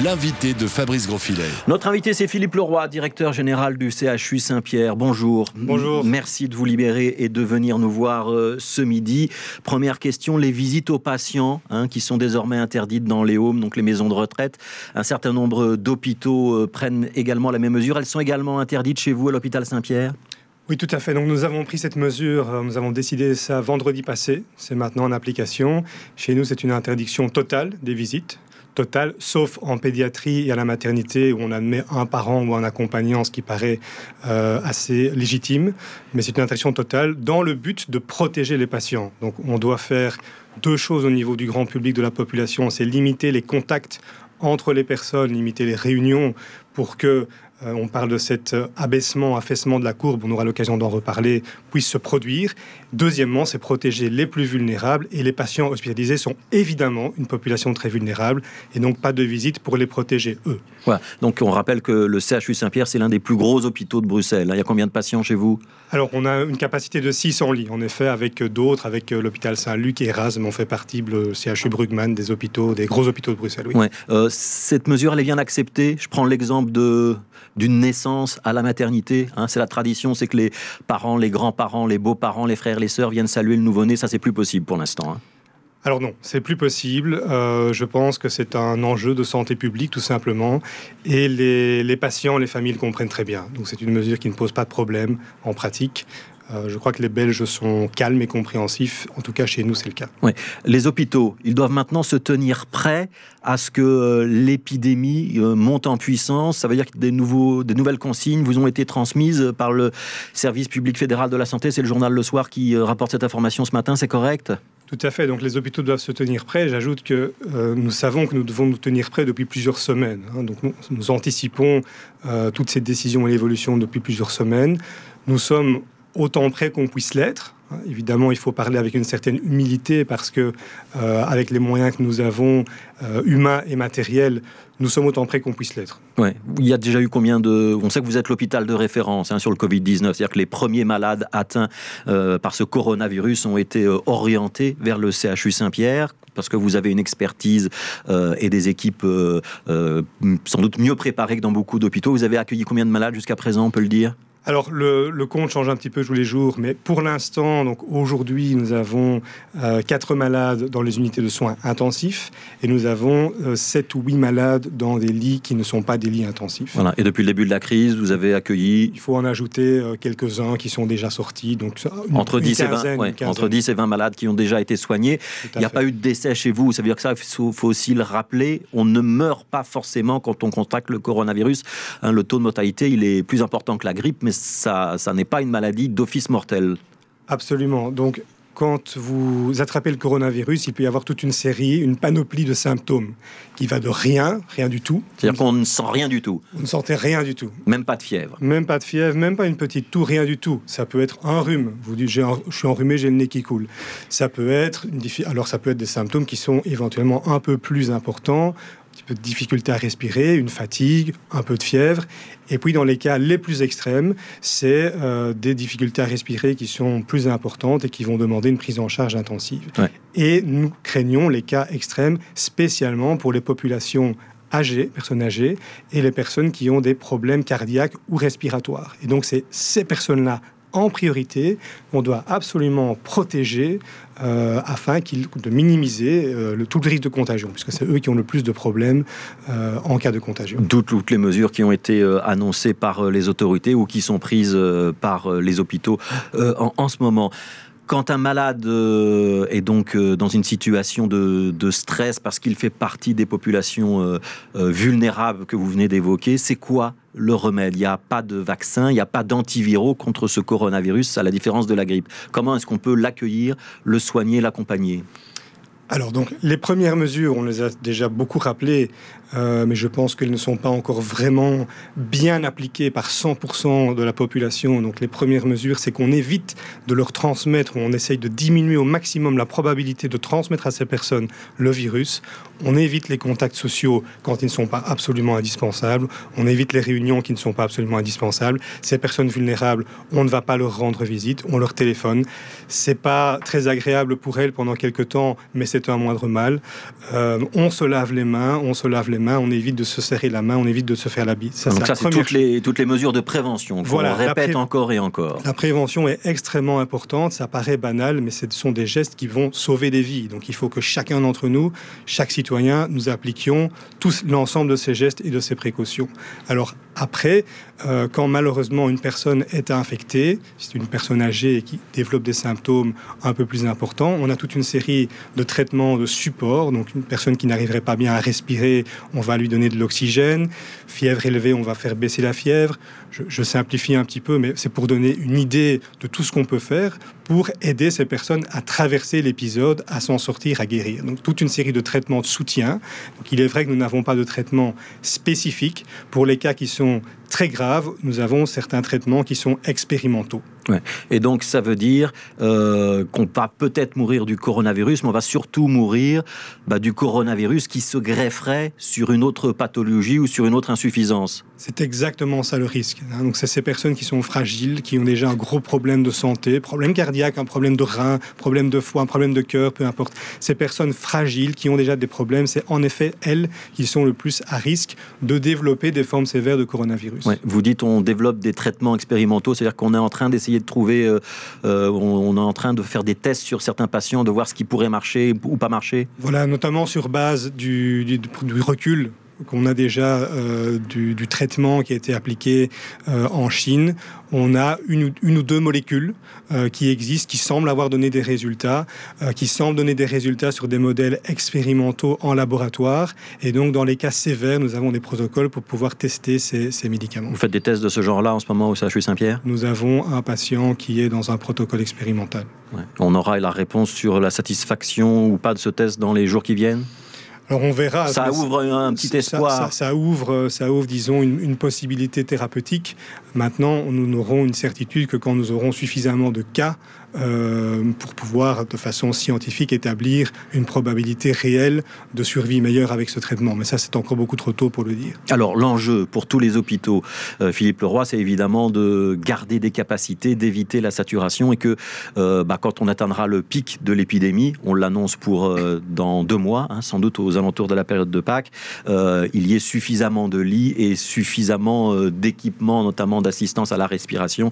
l'invité de Fabrice Grosfilet. Notre invité, c'est Philippe Leroy, directeur général du CHU Saint-Pierre. Bonjour. Bonjour. Merci de vous libérer et de venir nous voir euh, ce midi. Première question, les visites aux patients, hein, qui sont désormais interdites dans les homes, donc les maisons de retraite. Un certain nombre d'hôpitaux euh, prennent également la même mesure. Elles sont également interdites chez vous à l'hôpital Saint-Pierre? Oui, tout à fait. Donc nous avons pris cette mesure, euh, nous avons décidé ça vendredi passé, c'est maintenant en application. Chez nous, c'est une interdiction totale des visites total, sauf en pédiatrie et à la maternité où on admet un parent ou un accompagnant, ce qui paraît euh, assez légitime. Mais c'est une interdiction totale dans le but de protéger les patients. Donc on doit faire deux choses au niveau du grand public de la population, c'est limiter les contacts entre les personnes, limiter les réunions pour que euh, on parle de cet euh, abaissement, affaissement de la courbe, on aura l'occasion d'en reparler, puisse se produire. Deuxièmement, c'est protéger les plus vulnérables et les patients hospitalisés sont évidemment une population très vulnérable et donc pas de visite pour les protéger eux. Voilà. Donc on rappelle que le CHU Saint-Pierre, c'est l'un des plus gros hôpitaux de Bruxelles. Il y a combien de patients chez vous? Alors on a une capacité de 600 lits, en effet, avec d'autres, avec euh, l'hôpital Saint-Luc et Erasme, on fait partie, le CHU Brugman, des hôpitaux, des gros hôpitaux de Bruxelles. Oui. cette mesure, elle est bien acceptée? Je prends l'exemple de d'une naissance à la maternité. Hein. c'est la tradition, c'est que les parents, les grands-parents, les beaux-parents, les frères, les sœurs viennent saluer le nouveau-né. Ça, c'est plus possible pour l'instant. Hein. Alors non, c'est plus possible. Euh, je pense que c'est un enjeu de santé publique tout simplement. Et les, les, patients, les familles le comprennent très bien. Donc c'est une mesure qui ne pose pas de problème en pratique. Euh, je crois que les Belges sont calmes et compréhensifs. En tout cas, chez nous, c'est le cas. Oui. Les hôpitaux, ils doivent maintenant se tenir prêts à ce que euh, l'épidémie euh, monte en puissance. Ça veut dire que des, nouveaux, des nouvelles consignes vous ont été transmises par le service public fédéral de la santé. C'est le journal Le Soir qui rapporte cette information ce matin, c'est correct? Tout à fait. Donc les hôpitaux doivent se tenir prêts. J'ajoute que nous savons que nous devons nous tenir prêts depuis plusieurs semaines. Hein. Donc nous, anticipons toutes ces décisions et l'évolution depuis plusieurs semaines. Nous sommes autant près qu'on puisse l'être. Évidemment, il faut parler avec une certaine humilité parce que, euh, avec les moyens que nous avons, euh, humains et matériels, nous sommes autant près qu'on puisse l'être. Ouais. Il y a déjà eu combien de... On sait que vous êtes l'hôpital de référence hein, sur le Covid-19, c'est-à-dire que les premiers malades atteints euh, par ce coronavirus ont été orientés vers le CHU Saint-Pierre parce que vous avez une expertise et des équipes sans doute mieux préparées que dans beaucoup d'hôpitaux. Vous avez accueilli combien de malades jusqu'à présent, on peut le dire? Alors le, compte change un petit peu tous les jours, mais pour l'instant, donc aujourd'hui, nous avons euh, quatre malades dans les unités de soins intensifs et nous avons euh, sept ou huit malades dans des lits qui ne sont pas des lits intensifs. Voilà. Et depuis le début de la crise, vous avez accueilli Il faut en ajouter euh, quelques-uns qui sont déjà sortis, donc entre 10 et 20, entre 10 et 20 malades qui ont déjà été soignés. Il n'y a pas eu de décès chez vous. Ça veut dire que ça, il faut, aussi le rappeler. On ne meurt pas forcément quand on contracte le coronavirus. Hein, le taux de mortalité, il est plus important que la grippe, mais ça, ça n'est pas une maladie d'office mortel. Absolument. Donc, quand vous attrapez le coronavirus, il peut y avoir toute une série, une panoplie de symptômes qui va de rien, rien du tout. C'est-à-dire qu'on ne sent rien du tout. Vous ne sentez rien du tout. Même pas de fièvre. Même pas de fièvre, même pas une petite toux, rien du tout. Ça peut être un rhume. Vous dites, je suis enrhumé, j'ai le nez qui coule. Ça peut être, alors ça peut être des symptômes qui sont éventuellement un peu plus importants petit peu de difficulté à respirer, une fatigue, un peu de fièvre. Et puis dans les cas les plus extrêmes, c'est euh, des difficultés à respirer qui sont plus importantes et qui vont demander une prise en charge intensive. Et nous craignons les cas extrêmes, spécialement pour les populations âgées, personnes âgées, et les personnes qui ont des problèmes cardiaques ou respiratoires. Et donc c'est ces personnes-là en priorité qu'on doit absolument protéger euh, afin de minimiser euh, le, tout le risque de contagion, puisque c'est eux qui ont le plus de problèmes euh, en cas de contagion. D'où toutes les mesures qui ont été annoncées par les autorités ou qui sont prises par les hôpitaux en, ce moment. Quand un malade est donc dans une situation de, stress parce qu'il fait partie des populations vulnérables que vous venez d'évoquer, c'est quoi le remède. Il n'y a pas de vaccin, il n'y a pas d'antiviraux contre ce coronavirus, à la différence de la grippe. Comment est-ce qu'on peut l'accueillir, le soigner, l'accompagner? Alors donc les premières mesures, on les a déjà beaucoup rappelées, euh, mais je pense qu'elles ne sont pas encore vraiment bien appliquées par 100% de la population. Donc les premières mesures, c'est qu'on évite de leur transmettre, on essaye de diminuer au maximum la probabilité de transmettre à ces personnes le virus. On évite les contacts sociaux quand ils ne sont pas absolument indispensables. On évite les réunions qui ne sont pas absolument indispensables. Ces personnes vulnérables, on ne va pas leur rendre visite, on leur téléphone. C'est pas très agréable pour elles pendant quelques temps, mais c'est est un moindre mal. Euh, on se lave les mains, on se lave les mains, on évite de se serrer la main, on évite de se faire la bise. Ça, Donc ça, c'est toutes les, toutes les mesures de prévention. Voilà, on répète encore et encore. La prévention est extrêmement importante. Ça paraît banal, mais ce sont des gestes qui vont sauver des vies. Donc il faut que chacun d'entre nous, chaque citoyen, nous appliquions tous l'ensemble de ces gestes et de ces précautions. Alors après, euh, quand malheureusement une personne est infectée, c'est une personne âgée qui développe des symptômes un peu plus importants, on a toute une série de traitements de support. Donc une personne qui n'arriverait pas bien à respirer, on va lui donner de l'oxygène. Fièvre élevée, on va faire baisser la fièvre. Je simplifie un petit peu, mais c'est pour donner une idée de tout ce qu'on peut faire pour aider ces personnes à traverser l'épisode, à s'en sortir, à guérir. Donc toute une série de traitements de soutien. Donc il est vrai que nous n'avons pas de traitement spécifique pour les cas qui sont très graves. Nous avons certains traitements qui sont expérimentaux. Et donc, ça veut dire euh, qu'on va peut-être mourir du coronavirus, mais on va surtout mourir bah, du coronavirus qui se grefferait sur une autre pathologie ou sur une autre insuffisance. C'est exactement ça le risque. Hein. Donc, c'est ces personnes qui sont fragiles, qui ont déjà un gros problème de santé, problème cardiaque, un problème de rein, problème de foie, un problème de cœur, peu importe. Ces personnes fragiles qui ont déjà des problèmes, c'est en effet elles qui sont le plus à risque de développer des formes sévères de coronavirus. Vous dites on développe des traitements expérimentaux, c'est-à-dire qu'on est en train d'essayer de trouver, euh, euh, on, est en train de faire des tests sur certains patients, de voir ce qui pourrait marcher ou pas marcher. Voilà, notamment sur base du, du recul qu'on a déjà euh, du, traitement qui a été appliqué euh, en Chine, on a une, ou deux molécules euh, qui existent, qui semblent avoir donné des résultats, qui semblent donner des résultats sur des modèles expérimentaux en laboratoire. Et donc, dans les cas sévères, nous avons des protocoles pour pouvoir tester ces, médicaments. Vous faites des tests de ce genre-là en ce moment au CHU Saint-Pierre? Nous avons un patient qui est dans un protocole expérimental. On aura la réponse sur la satisfaction ou pas de ce test dans les jours qui viennent? Alors on verra. Ça ouvre un petit espoir. Ça, ouvre, ça ouvre, disons, une, une, possibilité thérapeutique. Maintenant, nous n'aurons une certitude que quand nous aurons suffisamment de cas euh, pour pouvoir, de façon scientifique, établir une probabilité réelle de survie meilleure avec ce traitement. Mais ça, c'est encore beaucoup trop tôt pour le dire. Alors, l'enjeu pour tous les hôpitaux, euh, Philippe Leroy, c'est évidemment de garder des capacités, d'éviter la saturation et que euh, bah, quand on atteindra le pic de l'épidémie, on l'annonce pour dans deux mois, hein, sans doute aux alentours de la période de Pâques, il y ait suffisamment de lits et suffisamment d'équipements, notamment d'assistance à la respiration,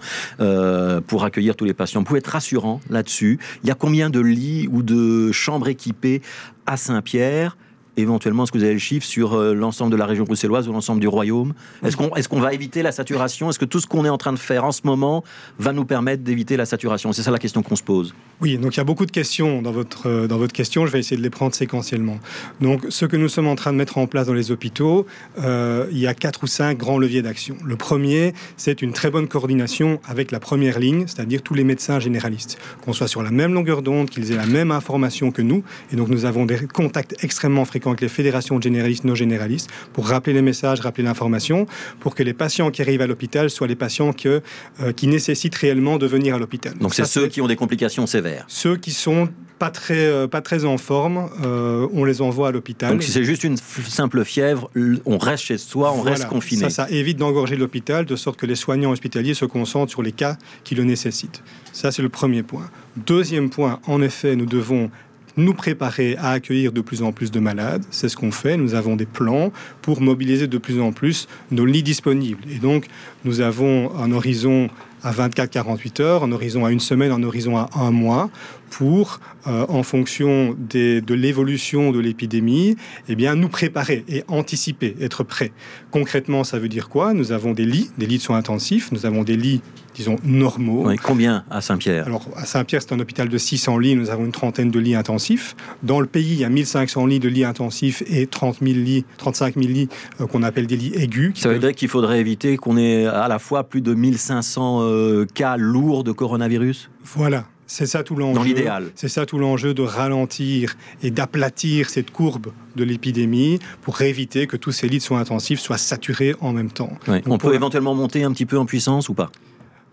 pour accueillir tous les patients. Vous pouvez être rassuré là-dessus. Il y a combien de lits ou de chambres équipées à Saint-Pierre? Éventuellement, est-ce que vous avez le chiffre sur euh, l'ensemble de la région bruxelloise ou l'ensemble du royaume? Est-ce qu'on va éviter la saturation? Est-ce que tout ce qu'on est en train de faire en ce moment va nous permettre d'éviter la saturation? C'est ça la question qu'on se pose. Oui, donc il y a beaucoup de questions dans votre, euh, dans votre question. Je vais essayer de les prendre séquentiellement. Donc, ce que nous sommes en train de mettre en place dans les hôpitaux, euh, il y a quatre ou cinq grands leviers d'action. Le premier, c'est une très bonne coordination avec la première ligne, c'est-à-dire tous les médecins généralistes. Qu'on soit sur la même longueur d'onde, qu'ils aient la même information que nous. Et donc, nous avons des contacts extrêmement fréquents avec les fédérations généralistes, non généralistes, pour rappeler les messages, rappeler l'information, pour que les patients qui arrivent à l'hôpital soient les patients que, euh, qui nécessitent réellement de venir à l'hôpital. Donc c'est ceux qui ont des complications sévères Ceux qui sont pas très, euh, pas très en forme, euh, on les envoie à l'hôpital. Donc si c'est juste une simple fièvre, on reste chez soi, on reste confiné. Ça, ça évite d'engorger l'hôpital, de sorte que les soignants hospitaliers se concentrent sur les cas qui le nécessitent. Ça, c'est le premier point. Deuxième point, en effet, nous devons nous préparer à accueillir de plus en plus de malades. C'est ce qu'on fait. Nous avons des plans pour mobiliser de plus en plus nos lits disponibles. Et donc, nous avons un horizon à 24-48 heures, un horizon à une semaine, un horizon à un mois, pour, euh, en fonction de l'évolution de l'épidémie, eh bien, nous préparer et anticiper, être prêts. Concrètement, ça veut dire quoi? Nous avons des lits, des lits de soins intensifs, nous avons des lits, disons, normaux. combien à Saint-Pierre? Alors, à Saint-Pierre, c'est un hôpital de 600 lits, nous avons une trentaine de lits intensifs. Dans le pays, il y a 1500 lits de lits intensifs et 30 000 lits, 35 000 lits euh, qu'on appelle des lits aigus. Ça veut dire qu'il faudrait éviter qu'on ait à la fois plus de 1500 euh, cas lourds de coronavirus? Voilà. C'est ça tout l'enjeu. Dans l'idéal. C'est ça tout l'enjeu de ralentir et d'aplatir cette courbe de l'épidémie pour éviter que tous ces lits soient intensifs soient saturés en même temps. on peut éventuellement monter un petit peu en puissance ou pas?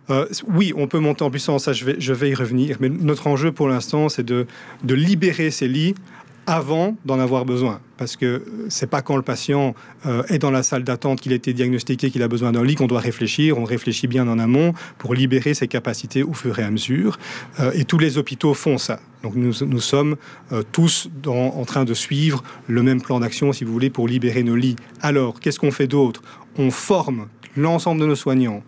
Euh, oui, on peut monter en puissance, ça je vais, je vais y revenir. Mais notre enjeu pour l'instant, c'est de, de libérer ces lits avant d'en avoir besoin. Parce que c'est pas quand le patient euh, est dans la salle d'attente qu'il a été diagnostiqué qu'il a besoin d'un lit qu'on doit réfléchir. On réfléchit bien en amont pour libérer ses capacités au fur et à mesure. Euh, et tous les hôpitaux font ça. Donc nous, nous sommes euh, tous en train de suivre le même plan d'action, si vous voulez, pour libérer nos lits. Alors, qu'est-ce qu'on fait d'autre? On forme l'ensemble de nos soignants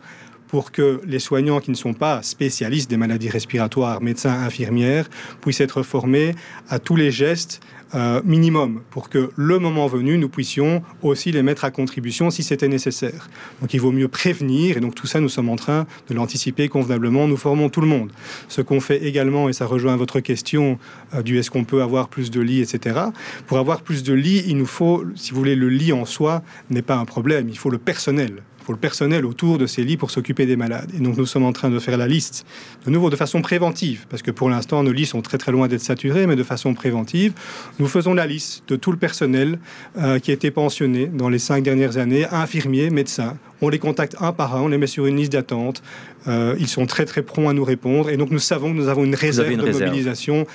pour que les soignants qui ne sont pas spécialistes des maladies respiratoires, médecins, infirmières, puissent être formés à tous les gestes euh, minimum pour que le moment venu, nous puissions aussi les mettre à contribution si c'était nécessaire. Donc il vaut mieux prévenir, et donc tout ça, nous sommes en train de l'anticiper convenablement. Nous formons tout le monde. Ce qu'on fait également, et ça rejoint votre question euh, du est-ce qu'on peut avoir plus de lits, etc. Pour avoir plus de lits, il nous faut, si vous voulez, le lit en soi n'est pas un problème, il faut le personnel le personnel autour de ces lits pour s'occuper des malades. Et donc nous sommes en train de faire la liste, de nouveau de façon préventive, parce que pour l'instant nos lits sont très très loin d'être saturés, mais de façon préventive, nous faisons la liste de tout le personnel euh, qui a été pensionné dans les cinq dernières années, infirmiers, médecins. On les contacte un par un, on les met sur une liste d'attente. Euh, ils sont très très prompts à nous répondre, et donc nous savons que nous avons une réserve de mobilisation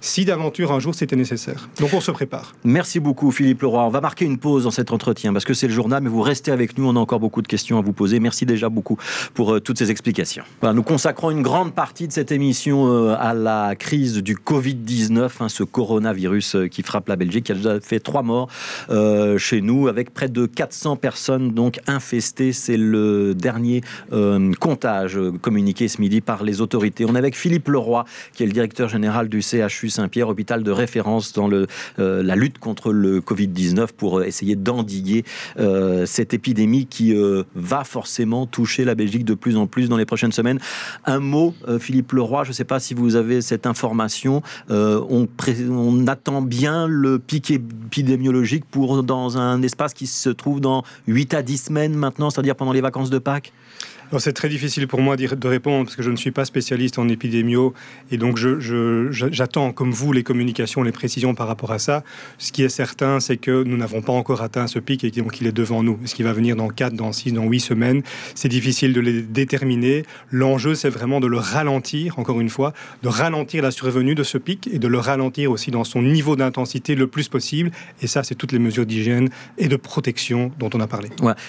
si d'aventure un jour c'était nécessaire. Donc on se prépare. Merci beaucoup Philippe Leroy. On va marquer une pause dans cet entretien parce que c'est le journal, mais vous restez avec nous. On a encore beaucoup de questions à vous poser. Merci déjà beaucoup pour euh, toutes ces explications. nous consacrons une grande partie de cette émission euh, à la crise du Covid-19, hein, ce coronavirus qui frappe la Belgique, qui a déjà fait trois morts chez nous, avec près de 400 personnes donc infestées. C'est le dernier comptage communiqué ce midi par les autorités. On est avec Philippe Leroy, qui est le directeur général du CHU Saint-Pierre, hôpital de référence dans euh, la lutte contre le Covid-19 pour euh, essayer d'endiguer euh, cette épidémie qui va forcément toucher la Belgique de plus en plus dans les prochaines semaines. Un mot, Philippe Leroy, je ne sais pas si vous avez cette information. On, attend bien le pic épidémiologique pour dans un espace qui se trouve dans 8 à 10 semaines maintenant, c'est-à-dire pendant les vacances de Pâques? C'est très difficile pour moi de répondre parce que je ne suis pas spécialiste en épidémio et donc j'attends, comme vous, les communications, les précisions par rapport à ça. Ce qui est certain, c'est que nous n'avons pas encore atteint ce pic et donc il est devant nous. Ce qui va venir dans 4, dans 6, dans 8 semaines, c'est difficile de les déterminer. L'enjeu, c'est vraiment de le ralentir, encore une fois, de ralentir la survenue de ce pic et de le ralentir aussi dans son niveau d'intensité le plus possible. Et ça, c'est toutes les mesures d'hygiène et de protection dont on a parlé.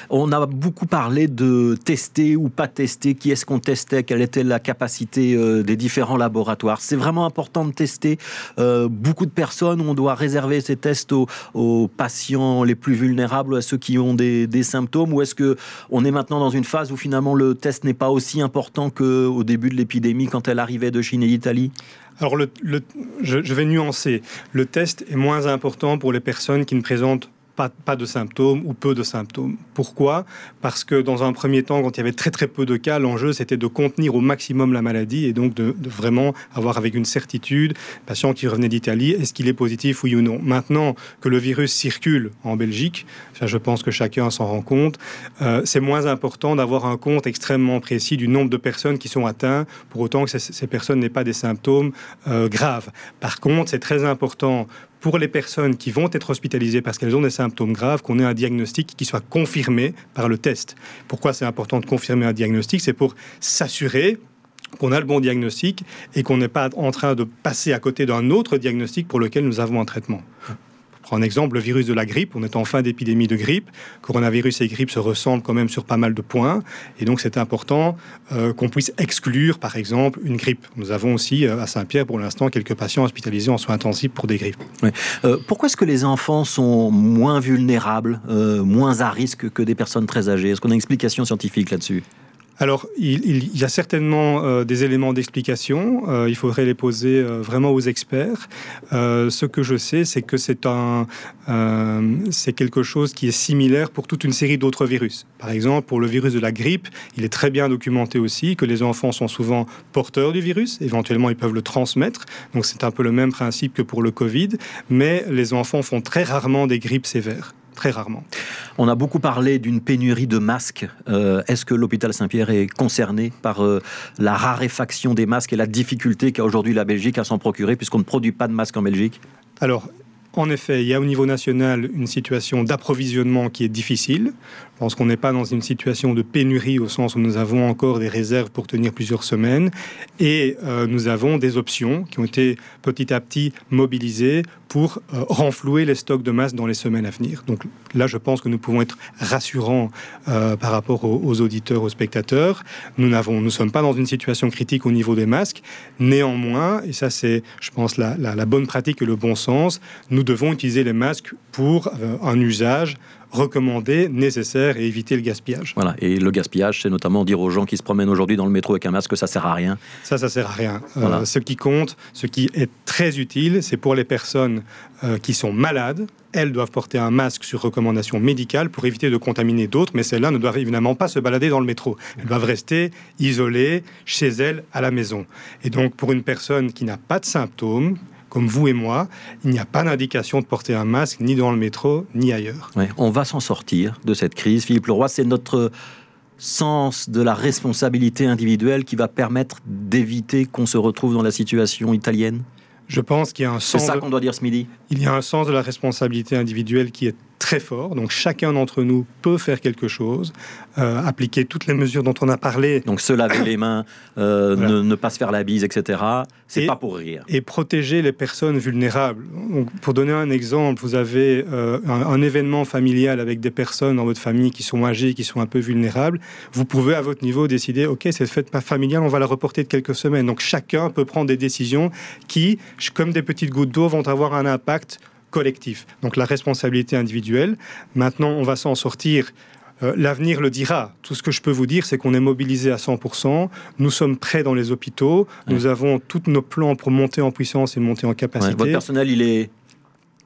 On a beaucoup parlé de tester ou pas tester Qui est-ce qu'on testait Quelle était la capacité euh, des différents laboratoires C'est vraiment important de tester euh, beaucoup de personnes. On doit réserver ces tests aux, patients les plus vulnérables, à ceux qui ont des, symptômes. Ou est-ce que on est maintenant dans une phase où finalement le test n'est pas aussi important qu'au début de l'épidémie quand elle arrivait de Chine et d'Italie? Alors, le, je, je, vais nuancer. Le test est moins important pour les personnes qui ne présentent pas, de symptômes ou peu de symptômes. Pourquoi? Parce que dans un premier temps, quand il y avait très très peu de cas, l'enjeu c'était de contenir au maximum la maladie et donc de, vraiment avoir avec une certitude, patient qui revenait d'Italie, est-ce qu'il est positif oui ou non? Maintenant que le virus circule en Belgique, je pense que chacun s'en rend compte, euh, c'est moins important d'avoir un compte extrêmement précis du nombre de personnes qui sont atteintes, pour autant que ces, personnes n'aient pas des symptômes euh, graves. Par contre, c'est très important pour les personnes qui vont être hospitalisées parce qu'elles ont des symptômes graves, qu'on ait un diagnostic qui soit confirmé par le test. Pourquoi c'est important de confirmer un diagnostic? C'est pour s'assurer qu'on a le bon diagnostic et qu'on n'est pas en train de passer à côté d'un autre diagnostic pour lequel nous avons un traitement. Prends un exemple, le virus de la grippe. On est en fin d'épidémie de grippe. Coronavirus et grippe se ressemblent quand même sur pas mal de points. Et donc, c'est important euh, qu'on puisse exclure, par exemple, une grippe. Nous avons aussi euh, à Saint-Pierre, pour l'instant, quelques patients hospitalisés en soins intensifs pour des grippes. Euh, pourquoi est-ce que les enfants sont moins vulnérables, moins à risque que des personnes très âgées? Est-ce qu'on a une explication scientifique là-dessus? Alors, il, y a certainement euh, des éléments d'explication. Euh, il faudrait les poser euh, vraiment aux experts. ce que je sais, c'est que c'est c'est quelque chose qui est similaire pour toute une série d'autres virus. Par exemple, pour le virus de la grippe, il est très bien documenté aussi que les enfants sont souvent porteurs du virus. Éventuellement, ils peuvent le transmettre. Donc, c'est un peu le même principe que pour le Covid. Mais les enfants font très rarement des grippes sévères très rarement. On a beaucoup parlé d'une pénurie de masques. Euh, est-ce que l'hôpital Saint-Pierre est concerné par euh, la raréfaction des masques et la difficulté qu'a aujourd'hui la Belgique à s'en procurer puisqu'on ne produit pas de masques en Belgique? Alors, En effet, il y a au niveau national une situation d'approvisionnement qui est difficile. Je pense qu'on n'est pas dans une situation de pénurie au sens où nous avons encore des réserves pour tenir plusieurs semaines et euh, nous avons des options qui ont été petit à petit mobilisées pour euh, renflouer les stocks de masse dans les semaines à venir. Donc là, je pense que nous pouvons être rassurants euh, par rapport aux, auditeurs, aux spectateurs. Nous nous sommes pas dans une situation critique au niveau des masques. Néanmoins, et ça c'est, je pense, la, bonne pratique et le bon sens, nous devons utiliser les masques pour un usage recommandé, nécessaire et éviter le gaspillage. Voilà, et le gaspillage, c'est notamment dire aux gens qui se promènent aujourd'hui dans le métro avec un masque que ça sert à rien. Ça, ça sert à rien. Euh, ce qui compte, ce qui est très utile, c'est pour les personnes euh, qui sont malades. Elles doivent porter un masque sur recommandation médicale pour éviter de contaminer d'autres, mais celles-là ne doivent évidemment pas se balader dans le métro. Elles doivent rester isolées chez elles à la maison. Et donc, pour une personne qui n'a pas de symptômes, comme vous et moi, il n'y a pas d'indication de porter un masque ni dans le métro ni ailleurs. on va s'en sortir de cette crise. Philippe Leroy, c'est notre sens de la responsabilité individuelle qui va permettre d'éviter qu'on se retrouve dans la situation italienne? Je pense qu'il y a un sens. C'est ça qu'on doit dire ce midi? Il y a un sens de la responsabilité individuelle qui est très fort. Donc chacun d'entre nous peut faire quelque chose, euh, appliquer toutes les mesures dont on a parlé. Donc se laver les mains, euh, ne, pas se faire la bise, etc. C'est pas pour rire. Et protéger les personnes vulnérables. Donc, pour donner un exemple, vous avez euh, un, événement familial avec des personnes dans votre famille qui sont âgées, qui sont un peu vulnérables. Vous pouvez à votre niveau décider, ok, cette fête familiale, on va la reporter de quelques semaines. Donc chacun peut prendre des décisions qui, comme des petites gouttes d'eau, vont avoir un impact collectif. Donc la responsabilité individuelle. Maintenant, on va s'en sortir. Euh, l'avenir le dira. Tout ce que je peux vous dire, c'est qu'on est mobilisé à 100%. Nous sommes prêts dans les hôpitaux. Nous avons tous nos plans pour monter en puissance et monter en capacité. Votre personnel, il est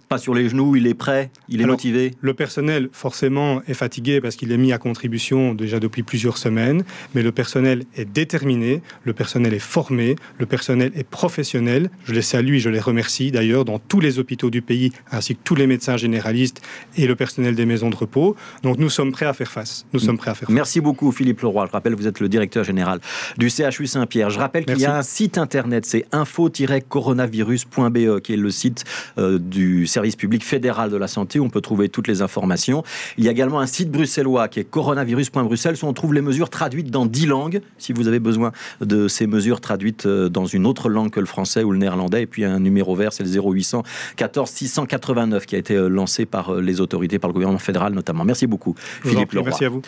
pas sur les genoux, il est prêt, il est motivé Le personnel, forcément, est fatigué parce qu'il est mis à contribution déjà depuis plusieurs semaines, mais le personnel est déterminé, le personnel est formé, le personnel est professionnel. Je les salue et je les remercie d'ailleurs dans tous les hôpitaux du pays, ainsi que tous les médecins généralistes et le personnel des maisons de repos. Donc nous sommes prêts à faire face. Nous sommes prêts à faire face. Merci beaucoup Philippe Leroy. Je rappelle, vous êtes le directeur général du CHU Saint-Pierre. Je rappelle qu'il y a un site internet, c'est info-coronavirus.be, qui est le site euh, du service service public fédéral de la santé où on peut trouver toutes les informations. Il y a également un site bruxellois qui est coronavirus.bruxelles où on trouve les mesures traduites dans 10 langues, si vous avez besoin de ces mesures traduites euh, dans une autre langue que le français ou le néerlandais. Et puis un numéro vert, c'est le 0800 14 689 qui a été euh, lancé par euh, les autorités, par le gouvernement fédéral notamment. Merci beaucoup, Philippe Leroy. Merci à vous.